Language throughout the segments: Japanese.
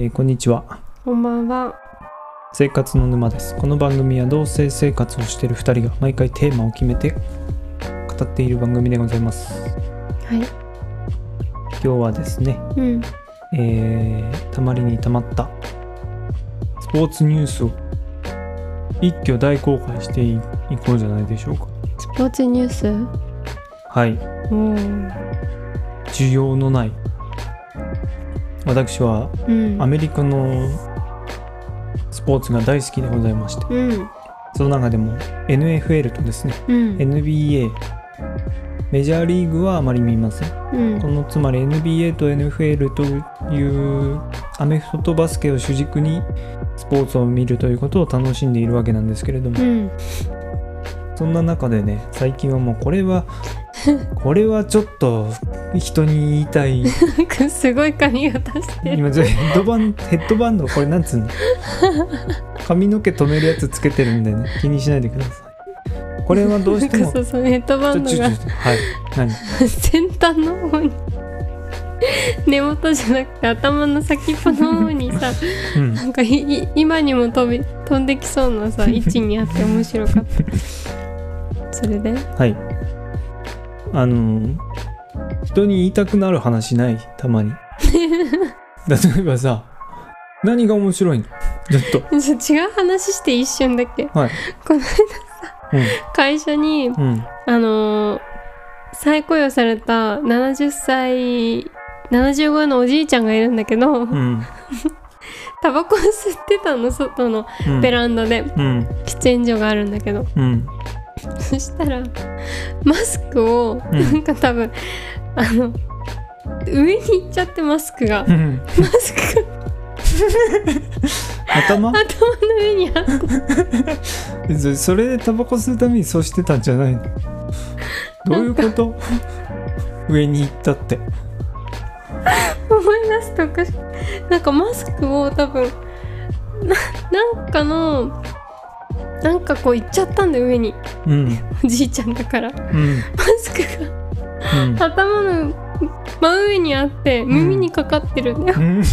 えーこんにちはこんばんは。生活の沼ですこの番組は同性生活をしている2人が毎回テーマを決めて語っている番組でございますはい。今日はですね、うん。えーたまりにたまったスポーツニュースを一挙大公開していいこうじゃないでしょうかスポーツニュース？はいうん。需要のない私はうん。アメリカのスポーツが大好きでございましてうん。その中でも NFL とですねうん。NBA メジャーリーグはあまり見ませんうんこのつまり NBA と NFL というアメフトとバスケを主軸にスポーツを見るということを楽しんでいるわけなんですけれども、うん。そんな中でね最近はもうこれは これはちょっと人に言いたい。なんかすごい髪型してる。今ちょヘッドバンヘッドバンドこれなんつうの？髪の毛止めるやつつけてるんでね気にしないでください。これはどうしてもそうそうヘッドバンドが。はい。何？先端の方に。根元じゃなくて頭の先っぽの方にさうん。なんか今にも飛び飛んできそうなさ位置にあって面白かった。それで？はい。あのー人に言いたくなる話ない？たまに。例えばさ、何が面白いの？ずっと。ちょ違う話して一瞬だけはい。このうん。会社にうん。あのー再雇用された70歳75のおじいちゃんがいるんだけど、うん。タバコ吸ってたの外のうん。ベランダでうん。喫煙所があるんだけどうん。そしたらマスクをうん。なんか多分、あの上に行っちゃってマスクがうん。マスクが 頭？頭の上にあっそれでタバコ吸うためにそうしてたんじゃないの？どういうこと？上に行ったって。思い出すとおかしい。なんかマスクを多分ななんかのなんかこう行っちゃったんだよ上にうん。おじいちゃんだからうん。マスクがうん。頭の真上にあって耳にかかってるんだよ、うん。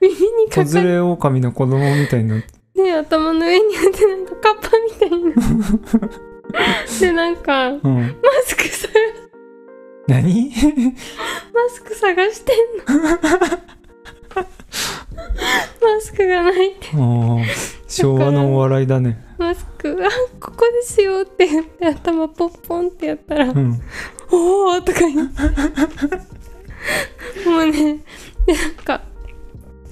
耳にかかっ子連れ狼の子供みたいになって。て頭の上にあってなんかカッパみたいな でなんかマうん。スクさ何？マスク探してんの マスクがないって昭和のお笑いだね。マスクあここですよって言って頭ポンポンってやったらうん。おーとか言ってもうねでなんか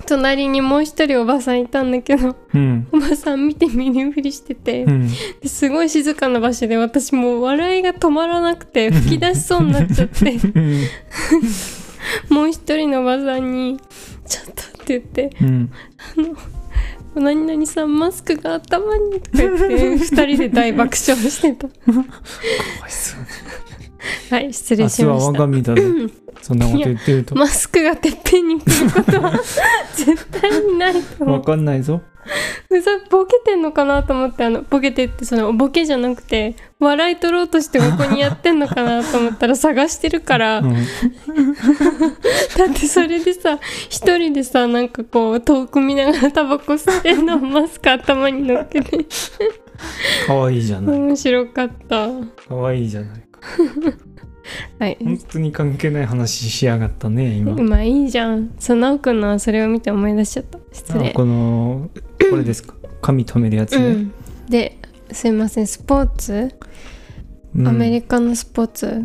隣にもう一人おばさんいたんだけどうん。おばさん見て見ぬふりしてて、うん。ですごい静かな場所で私もう笑いが止まらなくて吹き出しそうになっちゃってうん。もう一人のおばさんに「ちょっと」って言ってうん。「何々さんマスクが頭に」とか言って 二人で大爆笑してたはい失礼しました。そんなこと言ってると。マスクがてっぺんに来ることは絶対にないと思わうかんないぞ。うざボケてんのかなと思ってあのボケてってそのボケじゃなくて笑い取ろうとしてここにやってんのかなと思ったら探してるから、うん。だってそれでさ一人でさなんかこう遠く見ながらタバコ吸ってんのをマスク頭に乗っけてかわいいじゃない。面白かったかわいいじゃないか。はい。本当に関係ない話しやがったね、今。まあいいじゃん。そう直くんのはそれを見て思い出しちゃった。失礼。あこの、これですか？髪留めるやつね。うん。ですいません。スポーツ、うん。アメリカのスポーツ？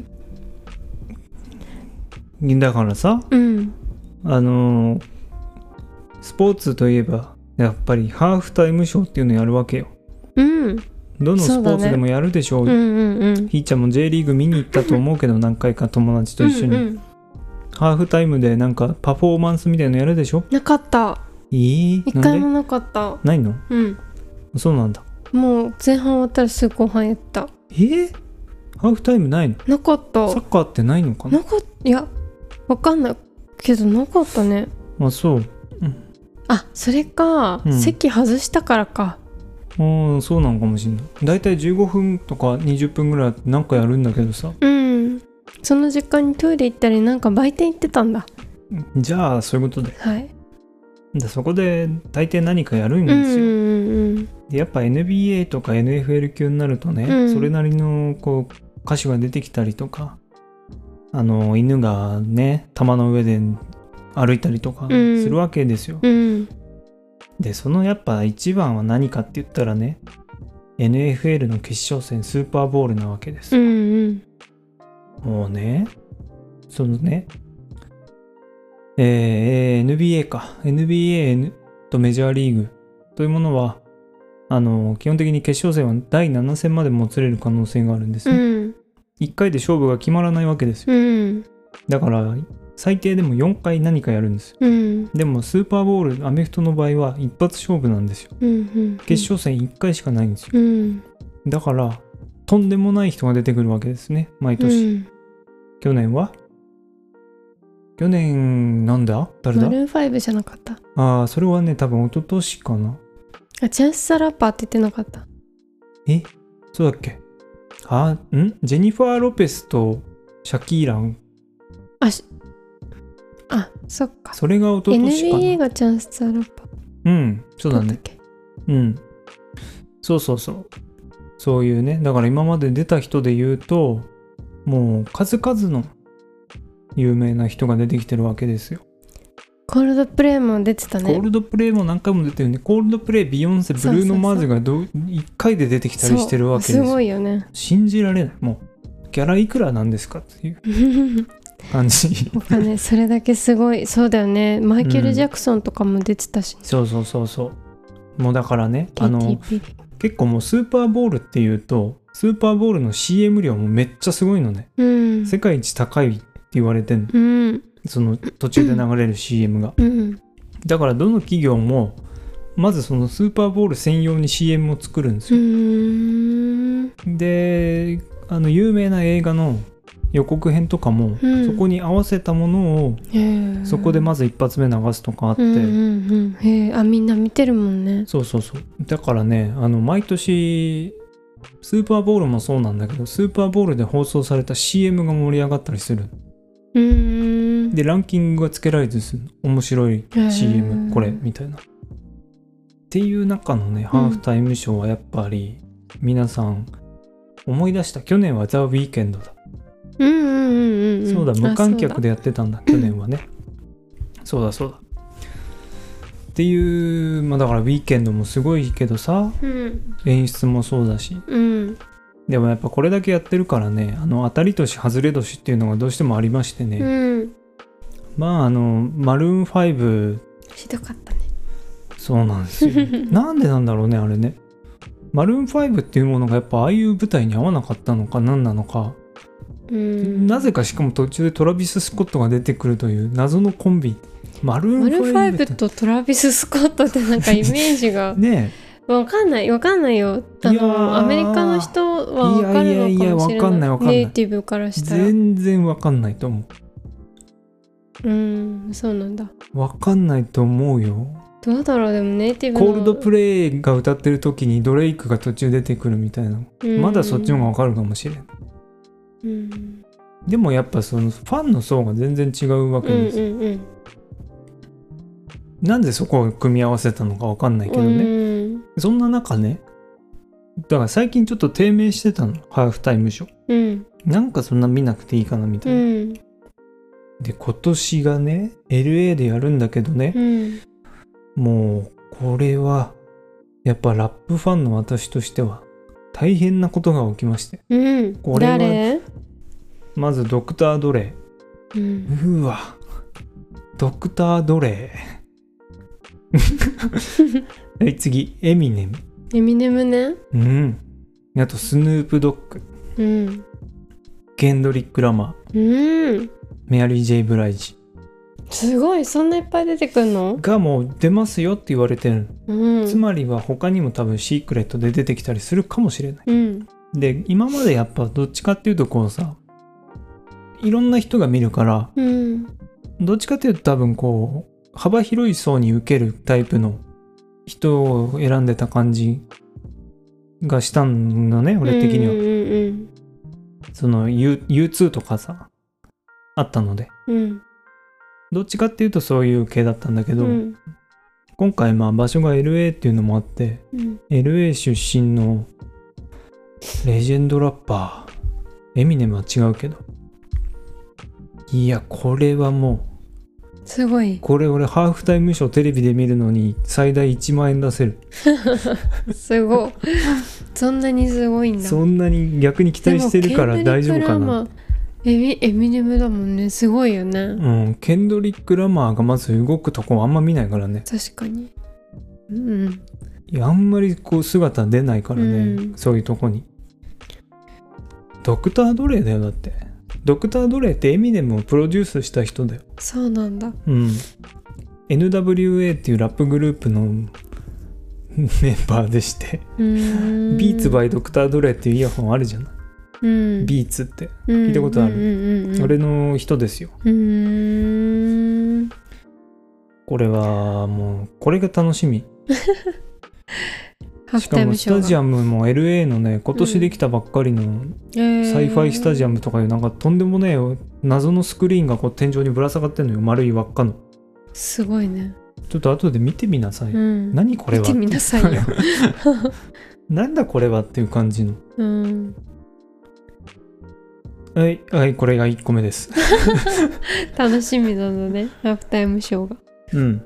だからさ、うん。あのースポーツといえば、やっぱりハーフタイムショーっていうのやるわけよ。うんどのスポーツでもやるでしょう。うんうんうん。ひーちゃんも J リーグ見に行ったと思うけど何回か友達と一緒に、うんうん。ハーフタイムでなんかパフォーマンスみたいのやるでしょ？なかった。いい？一回もなかった。ないの？うん。そうなんだ。もう前半終わったらすぐ後半やった。え？ー、ハーフタイムないの？なかった。サッカーってないのかな？なかった。いやわかんないけどなかったね。あそう。あそれか、うん。席外したからかうんそうなのかもしれない。だいたい15分とか20分ぐらいなんかやるんだけどさ。うん。その時間にトイレ行ったりなんか売店行ってたんだ。じゃあそういうことで。はい。でそこで大抵何かやるんうんですよ、うんうんでやっぱ NBA とか NFL 級になるとね、うん。それなりのこう歌手が出てきたりとかあの犬がね玉の上で歩いたりとかうん。するわけですよ、うんでそのやっぱ一番は何かって言ったらね NFL の決勝戦スーパーボールなわけです。うよ、ん。もうねそのねえー NBA か。NBA とメジャーリーグというものはあの基本的に決勝戦は第7戦までもつれる可能性があるんですうね、ん。1回で勝負が決まらないわけですよ。うん。だから最低でも4回何かやるんですよ。うん。でもスーパーボールアメフトの場合は一発勝負なんですよ。うん決勝戦1回しかないんですよ。うん。だからとんでもない人が出てくるわけですね。毎う年、ん。去年は？去年なんだ？誰だ？マルーン5じゃなかった？ああそれはね多分一昨年かな。あチャンスザラッパーって言ってなかった？え？そうだっけ？あん？ジェニファー・ロペスとシャキーラン？あしあそっか。それが一昨年か NBA ながチャンスザラッパ。ーうんそうだね。うん。そうそうそう。そういうね。だから今まで出た人で言うともう数々の有名な人が出てきてるわけですよ、コールドプレイも出てたね。コールドプレイも何回も出てるね。コールドプレイビヨンセブルーノ・マーズがどう1回で出てきたりしてるわけですそうすよごいよね。信じられない。もうギャラいくらなんですかっていう 感じ。わかんないそれだけすごいそうだよね。マイケル・ジャクソンとかも出てたし、そうそうそうそう。もうだからねあの結構もうスーパーボールっていうとスーパーボールの CM 量もめっちゃすごいのね。うん。世界一高いって言われてんの。うん。その途中で流れる CM が。うん。だからどの企業もまずそのスーパーボール専用に CM を作るんですうよ、であの有名な映画の予告編とかも、うん。そこに合わせたものをそこでまず一発目流すとかあって、うんうんうん。あみんな見てるもんね。そうそうそう。だからねあの毎年スーパーボールもそうなんだけどスーパーボールで放送された CM が盛り上がったりする。うーん。でランキングがつけられたりする。の面白い CM これみたいな。っていう中のねハーフタイムショーはやっぱり皆さん思い出した。去年はザ・ウィーケンドだ、うんうんうんうんん。そうだ無観客ででやってたんだ去年はね。そうだそうだ。っていうまあだからウィーケンドもすごいけどさうん。演出もそうだし。うん。でもやっぱこれだけやってるからねあの当たり年外れ年っていうのがどうしてもありましてね、うん。まああのマルーン5ひどかったね。そうなんですよ。なんでなんだろうねあれね。マルーン5っていうものがやっぱああいう舞台に合わなかったのか何なのか、うんなぜかしかも途中でトラビス・スコットが出てくるという謎のコンビ。マルーンマルファイ5ブとトラビス・スコットってなんかイメージが ねわかんないわかんないよ。あのアメリカの人はわかるのかもしれない。いやいやわかんないわかんない。ネイティブからえしたら。全然わかんないと思う。んそうなんだ。うわかんないと思うよ。どうだろうでもネイティブの。コールドプレイが歌ってる時にドレイクが途中出てくるみたいな。うん。まだそっちの方がわかるかもしれんうん。でもやっぱそのファンの層が全然違うわうんうんけですよ、うんなんでそこを組み合わせたのかわかんないけどね、うん。そんな中ねだから最近ちょっと低迷してたの。ハーフタイムショー。うん。なんかそんな見なくていいかなみたういな、ん。で今年がね LA でやるんだけどね。う、ん。もうこれはやっぱラップファンの私としては大変なことが起きまして。うん。これは誰？まずドクター・ドレうん。イうーわ。ドクター・ドレイはい次。エミネム。エミネムね。うん。あとスヌープ・ドッグ。うん。ゲンドリック・ラマうん。ーメアリー・ジェイ・ブライジ。すごいそんないっぱい出てくんの？がもう出ますよって言われてる、うん。つまりは他にも多分シークレットで出てきたりするかもしれない。うん。で今までやっぱどっちかっていうとこうさいろんな人が見るからうん。どっちかっていうと多分こう幅広い層に受けるタイプの人を選んでた感じがしたのね俺的には、うんうんその U- U2 とかさあったので。うん。どっちかっていうとそういう系だったんだけど、うん。今回まあ場所が LA っていうのもあってうん。LA 出身のレジェンドラッパーエミネムは違うけどいやこれはもすごい。うこれ俺ハーフタイムショーテレビで見るのに最大1万円出せる。すごい。そんなにすごいんだ。そんなに逆に期待してるから大丈夫かな。エミエミネムだもんね。すごいよね、うんケンドリック・ラマーがまず動くとこあんま見ないからね。確かに。うん。いやあんまりこう姿出ないからね、うん。そういうとこに。ドクター・ドレイだよだってドクター・ドレイってエミネムをプロデュースした人だよ。そうなんだ。うん。NWA っていうラップグループの メンバーでして。うーん。ビーツバイドクター・ドレイっていうイヤホンあるじゃない、うん。ビーツって、聞いたことある？うんうんうんうん、俺の人ですよ。これはもうこれが楽しみ しかもスタジアムも LA のね今年できたばっかりのサイファイスタジアアムとかいうなんかとんでもねえ謎のスクリーンがこう天井にぶら下がってんのよ丸い輪っかの。すごいね。ちょっと後で見てみなさい、うん。何これは？見てみなさいよ。なんだこれはっていう感じの。うん。はいはいこれが1個目です。楽しみなのねハーフタイムショーが。うん。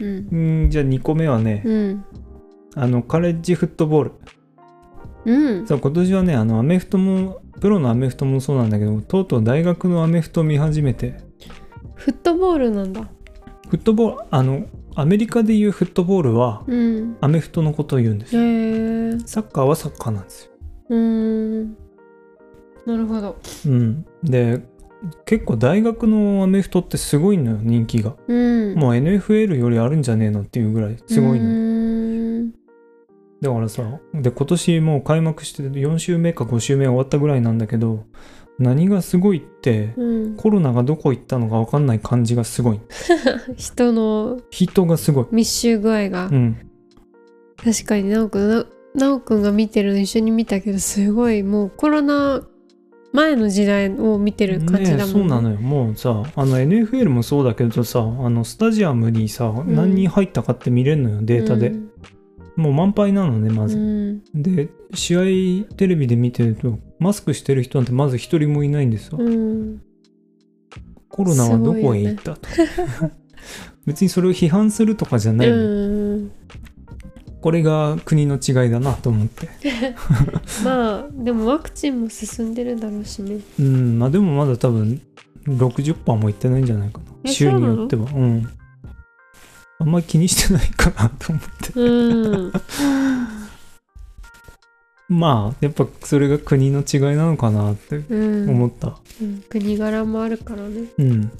うん。うんじゃあ2個目はね、うんあのカレッジフットボールうん。そう今年はねあのアメフトもプロのアメフトもそうなんだけどとうとう大学のアメフトを見始めて。フットボールなんだ。フットボールあのアメリカでいうフットボールはうん。アメフトのことを言うんですへよえ。サッカーはサッカーなんですよ。うーん。なるほど。うん。で結構大学のアメフトってすごいのよ人気が。うん。もう NFL よりあるんじゃねえのっていうぐらいすごいのだからさで今年もう開幕して4週目か5週目終わったぐらいなんだけど何がすごいってうん。コロナがどこ行ったのか分かんない感じがすごい。人の人がすごい。密集具合が。うん。確かになおくんななおくんが見てるの一緒に見たけどすごいもうコロナ前の時代を見てる感じだもんね。えそうなのよ。もうさあの NFL もそうだけどさあのスタジアムにさ、ん何人入ったかって見れるのよデータで、うんもう満杯なのねまず、うん。で試合テレビで見てるとマスクしてる人なんてまず一人もいないんですよ、うん。コロナはどこへ行ったと、別にそれを批判するとかじゃないの、うん。これが国の違いだなと思って。まあでもワクチンも進んでるだろうしね。うんまあでもまだ多分60%もいってないんじゃないかな。え州によっては。うんあんまり気にしてないかなと思って。うん。まあやっぱそれが国の違いなのかなってうん、思った。うん。国柄もあるからね。うん。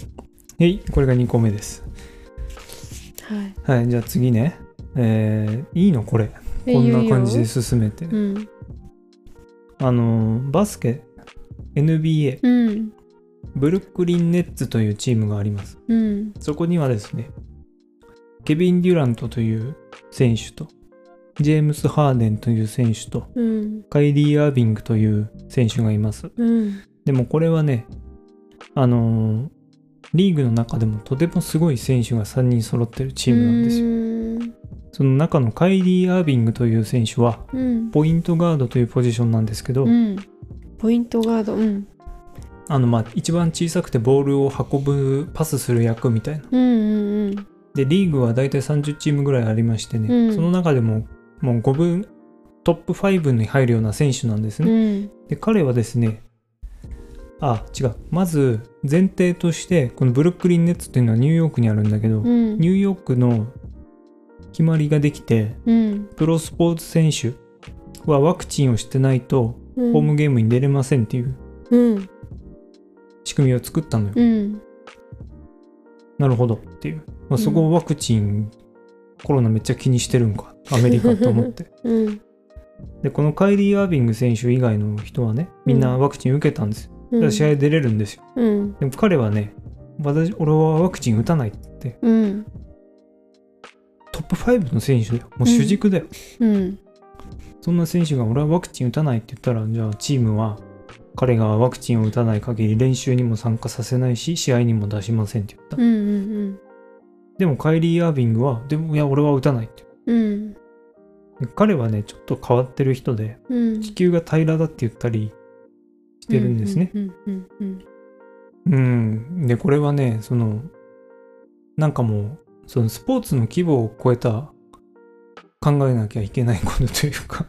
へいこれが2個目です。はい。はいじゃあ次ね。えーいいのこれ。こんな感じで進めて。うん。あのバスケ NBA うん。ブルックリン・ネッツというチームがあります。うん。そこにはですねケビン・デュラントという選手とジェームス・ハーデンという選手とうん。カイリー・アービングという選手がいます。うん。でもこれはねあのーリーグの中でもとてもすごい選手が3人揃ってるチームなんですよ。よその中のカイリー・アービングという選手はうん。ポイントガードというポジションなんですけど、うん。ポイントガードうん。あのまあ一番小さくてボールを運ぶパスする役みたいな。うんうんうんでリーグは大体30チームぐらいありましてね、うん。その中でももう5分トップ5に入るような選手なんですうね、ん。で彼はですねあ違う。まず前提としてこのブルックリン・ネッツっていうのはニューヨークにあるんだけど、うん。ニューヨークの決まりができてうん。プロスポーツ選手はワクチンをしてないとうん。ホームゲームに出れませんっていううん。仕組みを作ったのよ、うん。なるほどっていう、まあ、そこをワクチン、コロナめっちゃ気にしてるんかアメリカと思って。うん。でこのカイリー・アービング選手以外の人はねみんなワクチン受けたんですよ、だから試合出れるんですよ。うん。でも彼はね私俺はワクチン打たないってうん。トップ5の選手だよ。もう主軸だよ、うん。そんな選手が俺はワクチン打たないって言ったらじゃあチームは彼がワクチンを打たない限り練習にも参加させないし試合にも出しませんって言った、うんうんでもカイリー・アービングはでもいや俺は打たないってう。ん。で彼はねちょっと変わってる人でうん。地球が平らだって言ったりしてるんですね、うん。でこれはねそのなんかもうそのスポーツの規模を超えた考えなきゃいけないことというか。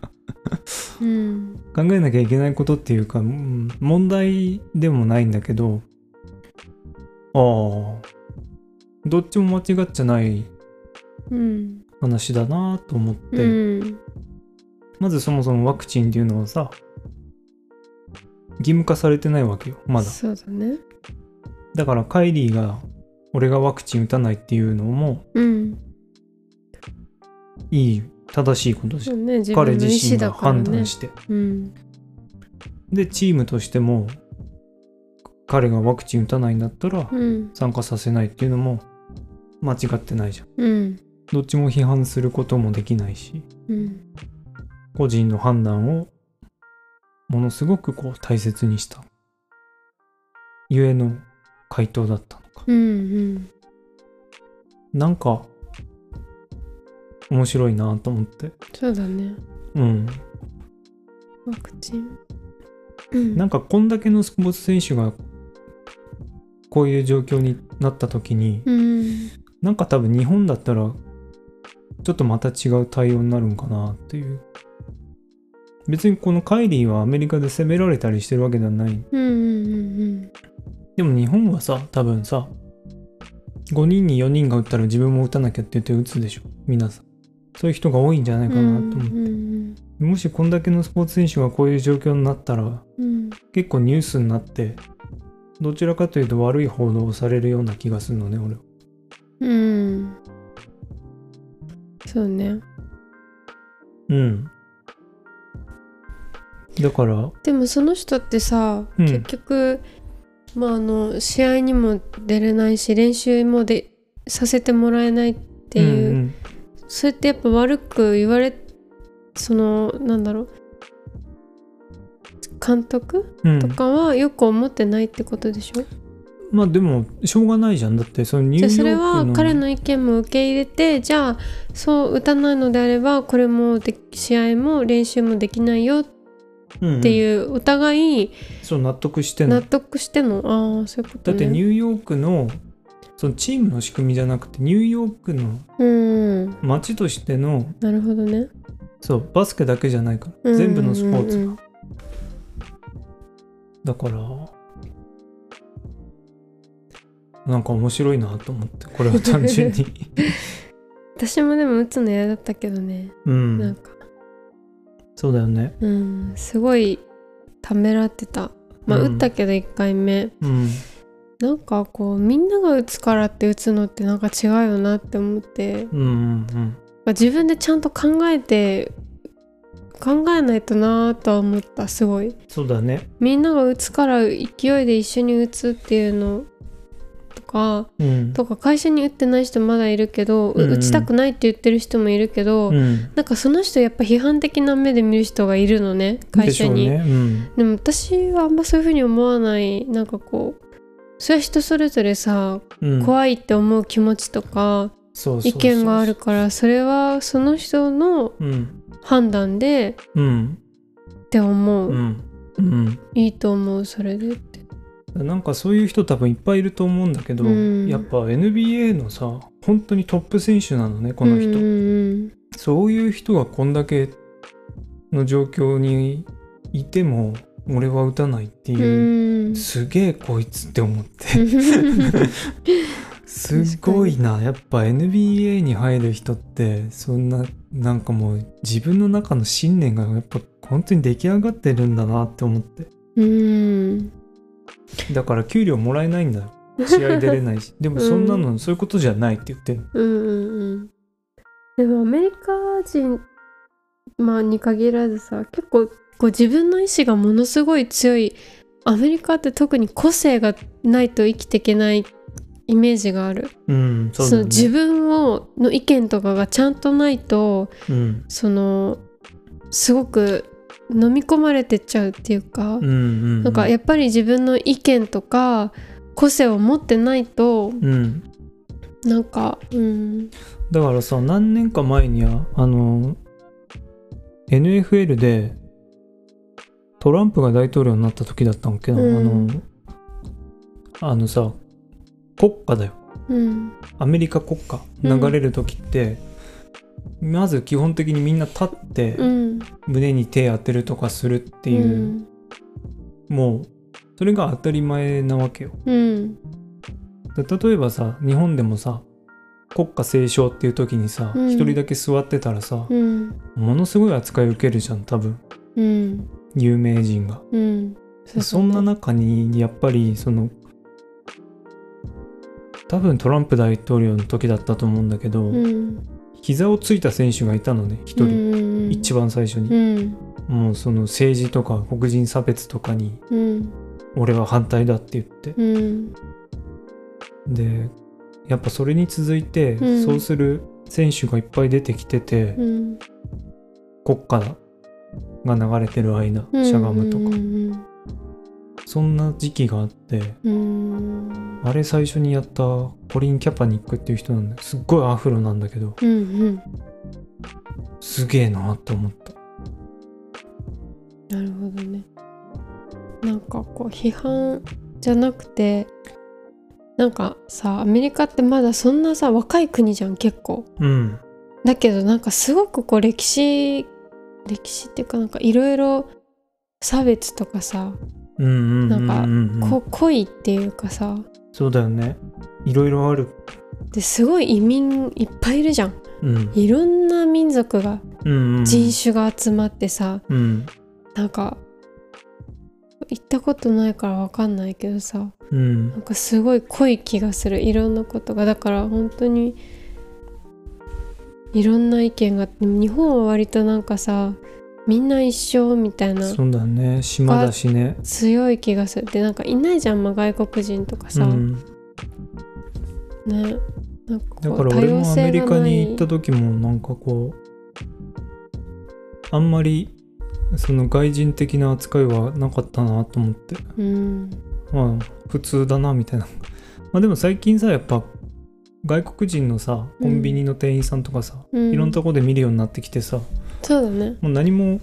うん。考えなきゃいけないことっていうか、うん問題でもないんだけど。ああどっちも間違っちゃないうん。話だなと思って、うん。まずそもそもワクチンっていうのはさ義務化されてないわけよまだ。そうだね。だからカイリーが俺がワクチン打たないっていうのもうん。いい正しいことじゃん。ね自彼自身が判断して、うん。でチームとしても彼がワクチン打たないんだったらうん。参加させないっていうのも間違ってないじゃん。うん。どっちも批判することもできないしうん。個人の判断をものすごくこう大切にした。ゆえの回答だったのか。うんうん。なんか面白いなと思って。そうだね。うん。ワクチン。うん。なんかこんだけのスポーツ選手がこういう状況になった時にうんなんか多分日本だったらちょっとまた違う対応になるんかなっていう。別にこのカイリーはアメリカで責められたりしてるわけではない。うんうんうんでも日本はさ多分さ5人に4人が打ったら自分も打たなきゃって言って打つでしょ。皆さん。そういう人が多いんじゃないかなと思って、うんもしこんだけのスポーツ選手がこういう状況になったらうん。結構ニュースになってどちらかというと悪い報道をされるような気がするのね俺はうん。そうね。うん。だからでもその人ってさ、うん。結局まああの試合にも出れないし練習もでさせてもらえないっていう、うんそれってやっぱ悪く言われそのなんだろう。監督うん。とかはよく思ってないってことでしょ、まあでもしょうがないじゃん。だってそのニューヨークそれのは彼の意見も受け入れてじゃあそう打たないのであればこれもで試合も練習もできないよっうん。ていうお互いそう納得して納得しての、ああそういうことね。だってニューヨークのそのチームの仕組みじゃなくてニューヨークのうん。街としてのなるほどね。そうバスケだけじゃないから全部のスポーツ、うんうんだからなんか面白いなと思ってこれは単純に。私もでも打つの嫌だったけどね、うん。なんか。そうだよね。うん。すごいためらってた。まあ、うん。打ったけど1回目。うん。なんかこうみんなが打つからって打つのってなんか違うよなって思って、うんうんまあ、自分でちゃんと考えて考えないとなーとは思ったすごい。そうだね。みんなが打つから勢いで一緒に打つっていうのとかうん。とか会社に打ってない人まだいるけど、ううんうん。打ちたくないって言ってる人もいるけど、うん。なんかその人やっぱ批判的な目で見る人がいるのね会社に。で,、ね。うん。も私はあんまそういう風に思わないなんかこうそれは人それぞれさ、うん。怖いって思う気持ちとか意見があるからそれはその人のうん。判断でうん。って思う、いいと思うそれでなんかそういう人多分いっぱいいると思うんだけど、うん。やっぱ NBA のさ本当にトップ選手なのねこの人、うんうんそういう人がこんだけの状況にいても俺は打たないってうんいう、うん。すげえこいつって思って。すっごいな。やっぱ NBA に入る人ってそんななんかもう自分の中の信念がやっぱ本当に出来上がってるんだなって思って。うんだから給料もらえないんだよ。試合出れないし。でもそんなのそういうことじゃないって言ってるうんうんうん。でもアメリカ人まあに限らずさ結構こう自分の意志がものすごい強いアメリカって特に個性がないと生きていけないイメージがある。うんそね。その自分をの意見とかがちゃんとないとうん。そのすごく飲み込まれてっちゃうっていうか、うんうんなんかやっぱり自分の意見とか個性を持ってないとうん。なんかうん。だからさ何年か前にはあの NFL でトランプが大統領になった時だったんけど、うん。あのあのさ国歌だよ。うん。アメリカ国歌うん流れる時って、まず基本的にみんな立ってうん。胸に手当てるとかするっていう、もうそれが当たり前なわけよ。うん。で例えばさ日本でもさ国歌斉唱っていう時にさうん。一、人だけ座ってたらさ、うん。ものすごい扱い受けるじゃん多分。うん。有名人が。そんな中にやっぱりその多分トランプ大統領の時だったと思うんだけど、うん膝をついた選手がいたのね一人、人一番最初に、うん。もうその政治とか黒人差別とかにうん。俺は反対だって言って。うん。でやっぱそれに続いて、うん。そうする選手がいっぱい出てきてて、うん。国歌が流れてる間、しゃがむとか、うんそんな時期があってうん。あれ最初にやったコリン・キャパニックっていう人なんだよすっごいアフロなんだけどうんうん。すげえなと思った。なるほどね。なんかこう批判じゃなくてなんかさアメリカってまだそんなさ若い国じゃん結構。うん。だけどなんかすごくこう歴史歴史っていうかなんかいろいろ差別とかさ、なんかうんうんこ濃いっていうかさ。そうだよね。いろいろある。ですごい移民いっぱいいるじゃん。うん。いろんな民族がうんうん人種が集まってさ、うん。なんか行ったことないからわかんないけどさ。うん。なんかすごい濃い気がする。いろんなことが。だから本当にいろんな意見が。日本は割となんかさみんな一緒みたいな。そうだね。島だしね。強い気がする。でなんかいないじゃん、まあ、外国人とかさ、うん、ね。なんかだから俺もアメリカに行った時もなんかこうあんまりその外人的な扱いはなかったなと思って。うん。まあ普通だなみたいな。まあでも最近さやっぱ外国人のさコンビニの店員さんとかさ、うん。いろんなとこで見るようになってきてさそうだね。もう何も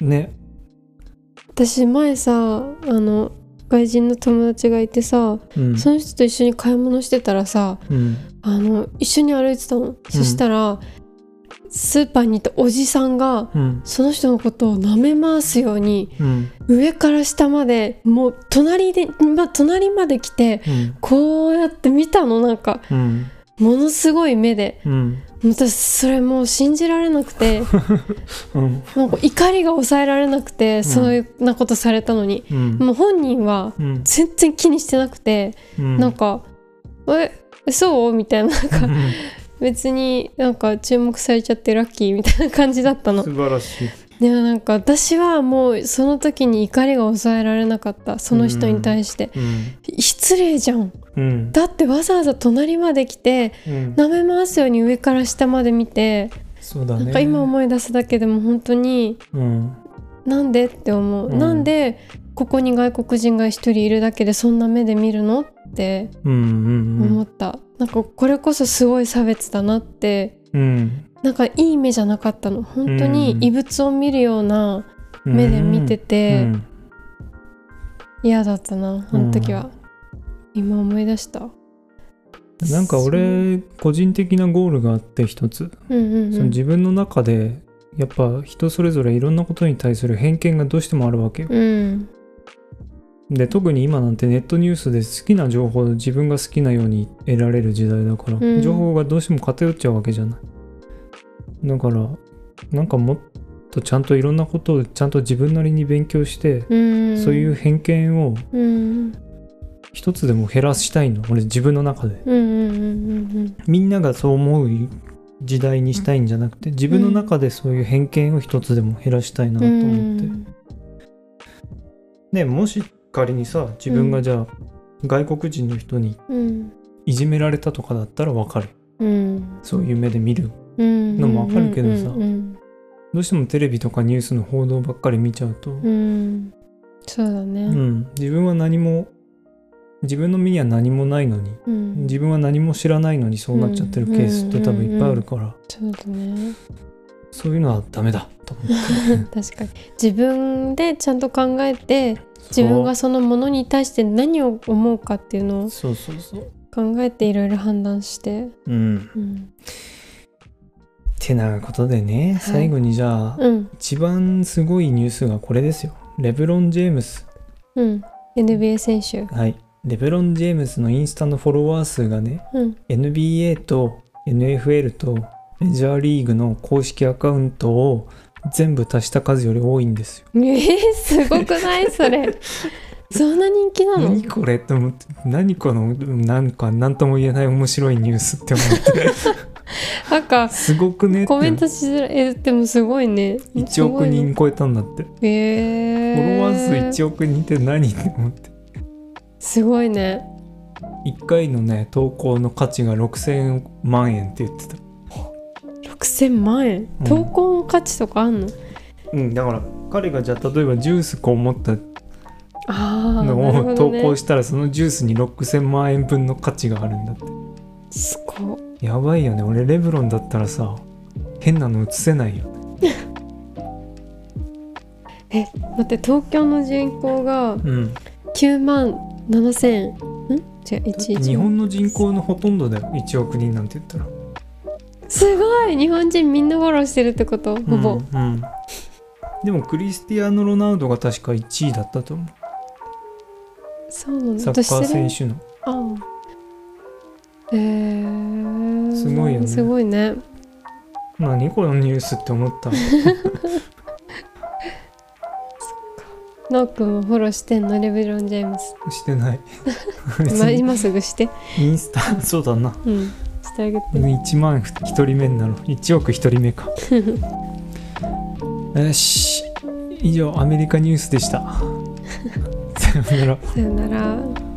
ね。私前さあの外人の友達がいてさうん。その人と一緒に買い物してたらさうん。あの一緒に歩いてたの、そしたらスーパーにいたおじさんがうん。その人のことを舐め回すようにうん。上から下までもう隣で、ま、隣まで来てうん。こうやって見たの。なんかうん。ものすごい目で。うん私それもう信じられなくて うん。なんか怒りが抑えられなくて、そういうなことされたのに。うん。もう本人はうん。全然気にしてなくて、うん。なんか「えそう?」みたいななんか別になんか注目されちゃってラッキーみたいな感じだったの。素晴らしいでもなんか私はもうその時に怒りが抑えられなかった。その人に対して、うん。失礼じゃん。うん。だってわざわざ隣まで来てうん。舐め回すように上から下まで見て、そうだね。なんか今思い出すだけでも本当にうんなんでって思う、うん。なんでここに外国人が一人いるだけでそんな目で見るのってうんうん思った、なんかこれこそすごい差別だなって。うん。なんかいい目じゃなかったの。本当にうん。異物を見るような目で見ててうん嫌だったなあの時は、今思い出した。なんか俺個人的なゴールがあって一つ、うんうんうん。その自分の中でやっぱ人それぞれいろんなことに対する偏見がどうしてもあるわけよ。うんで特に今なんてネットニュースで好きな情報を自分が好きなように得られる時代だから、うん情報がどうしても偏っちゃうわけじゃない。だからなんかもっとちゃんといろんなことをちゃんと自分なりに勉強して、うんそういう偏見をうん一つでも減らしたいの俺自分の中で。みんながそう思う時代にしたいんじゃなくて自分の中でそういう偏見を一つでも減らしたいなとうん思って、ねもし仮にさ自分がじゃあ外国人の人にうん。いじめられたとかだったらわかる。うん。そういう目で見るうん。のもわかるけどさうんうん。どうしてもテレビとかニュースの報道ばっかり見ちゃうと、うん。そうだね。うん、自分は何も自分の身には何もないのにうん。自分は何も知らないのにそうなっちゃってるケースって多分いっぱいあるから、そうだね。そういうのはダメだと思って 確かに。自分でちゃんと考えて自分がそのものに対して何を思うかっていうのをそうそうそう。考えていろいろ判断して、うん。うん。てなことでね、最後にじゃあ、うん。一番すごいニュースがこれですよ。レブロン・ジェームス。うん、NBA 選手、はいレブロン・ジェームスのインスタのフォロワー数がねうん、NBA と NFL とメジャーリーグの公式アカウントを全部足した数より多いんですよ。えー、すごくない？それ。そんな人気なの？何これって思って何このなんか何とも言えない面白いニュースって思って。なんかすごくねコメントしづらい。えでもすごいね。1億人超えたんだって、すごいね。えフォロワー数ー、1億人って何って思ってすごいね。1回のね投稿の価値が6000万円って言ってた。6000万円？うん。投稿の価値とかあんの、うんだから彼がじゃあ例えばジュースこう持ったのを投ね。稿したらそのジュースに6000万円分の価値があるんだって。すごいやばいよね。俺レブロンだったらさ変なの映せないよ 待って東京の人口がうん。9万7000ん？違う11日本の人口のほとんどだよ。1億人なんて言ったら。すごい。日本人みんなフォローしてるってこと？ほぼ、うん。うんでもクリスティアーノ・ロナウドが確か1位だったと思う。そうなのサッカー選手の。ああえー、すごいよね。すごいね。何このニュースって思った なおくんもフォローしてんのレブロン・ジェームス。してない。今今すぐして。インスタ？そうだな。うん。してあげて。1万1人目になる1億1人目か。よし。以上アメリカニュースでした。さようなら。さよなら